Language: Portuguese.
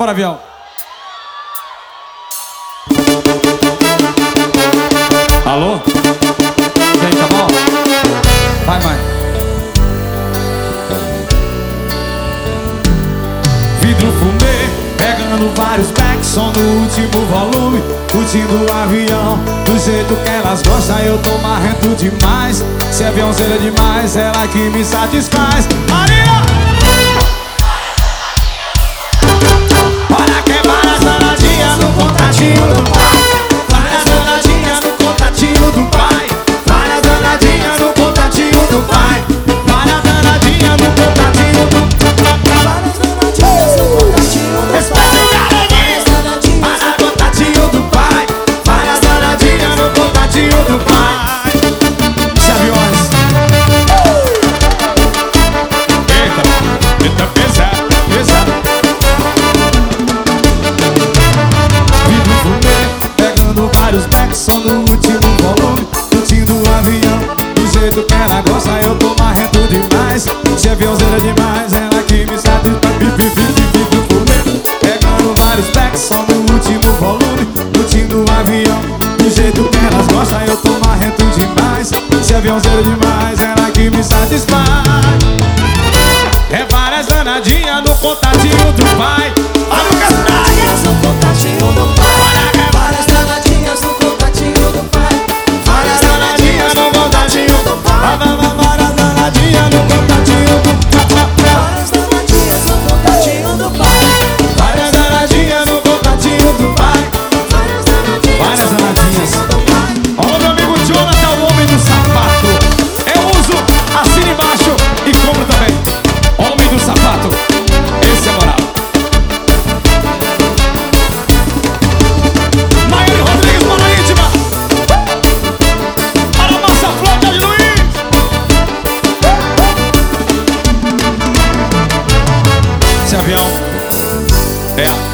Bora, avião. Alô? Vem, tá bom? Vai, mãe. Vidro fumê, pegando vários packs, som no último volume, curtindo o avião, do jeito que elas gostam, eu tô marrento demais. Se aviãozeira demais, ela que me satisfaz. Maria! Som no último volume, curtindo o avião. Do jeito que ela gosta, eu tô marrento demais. Se aviãozeira demais, ela que me satisfaz. Vi, vi, vi, vi, Vidro fumê, pegando vários backs, som no último volume, curtindo o avião. Do jeito que elas gostam, eu tô marrento demais. Se aviãozeira demais, ela que me satisfaz. É várias danadinhas no contatinho do pai. Olha o Castanha. Danadinhas no contatinho do pai esse avião. É.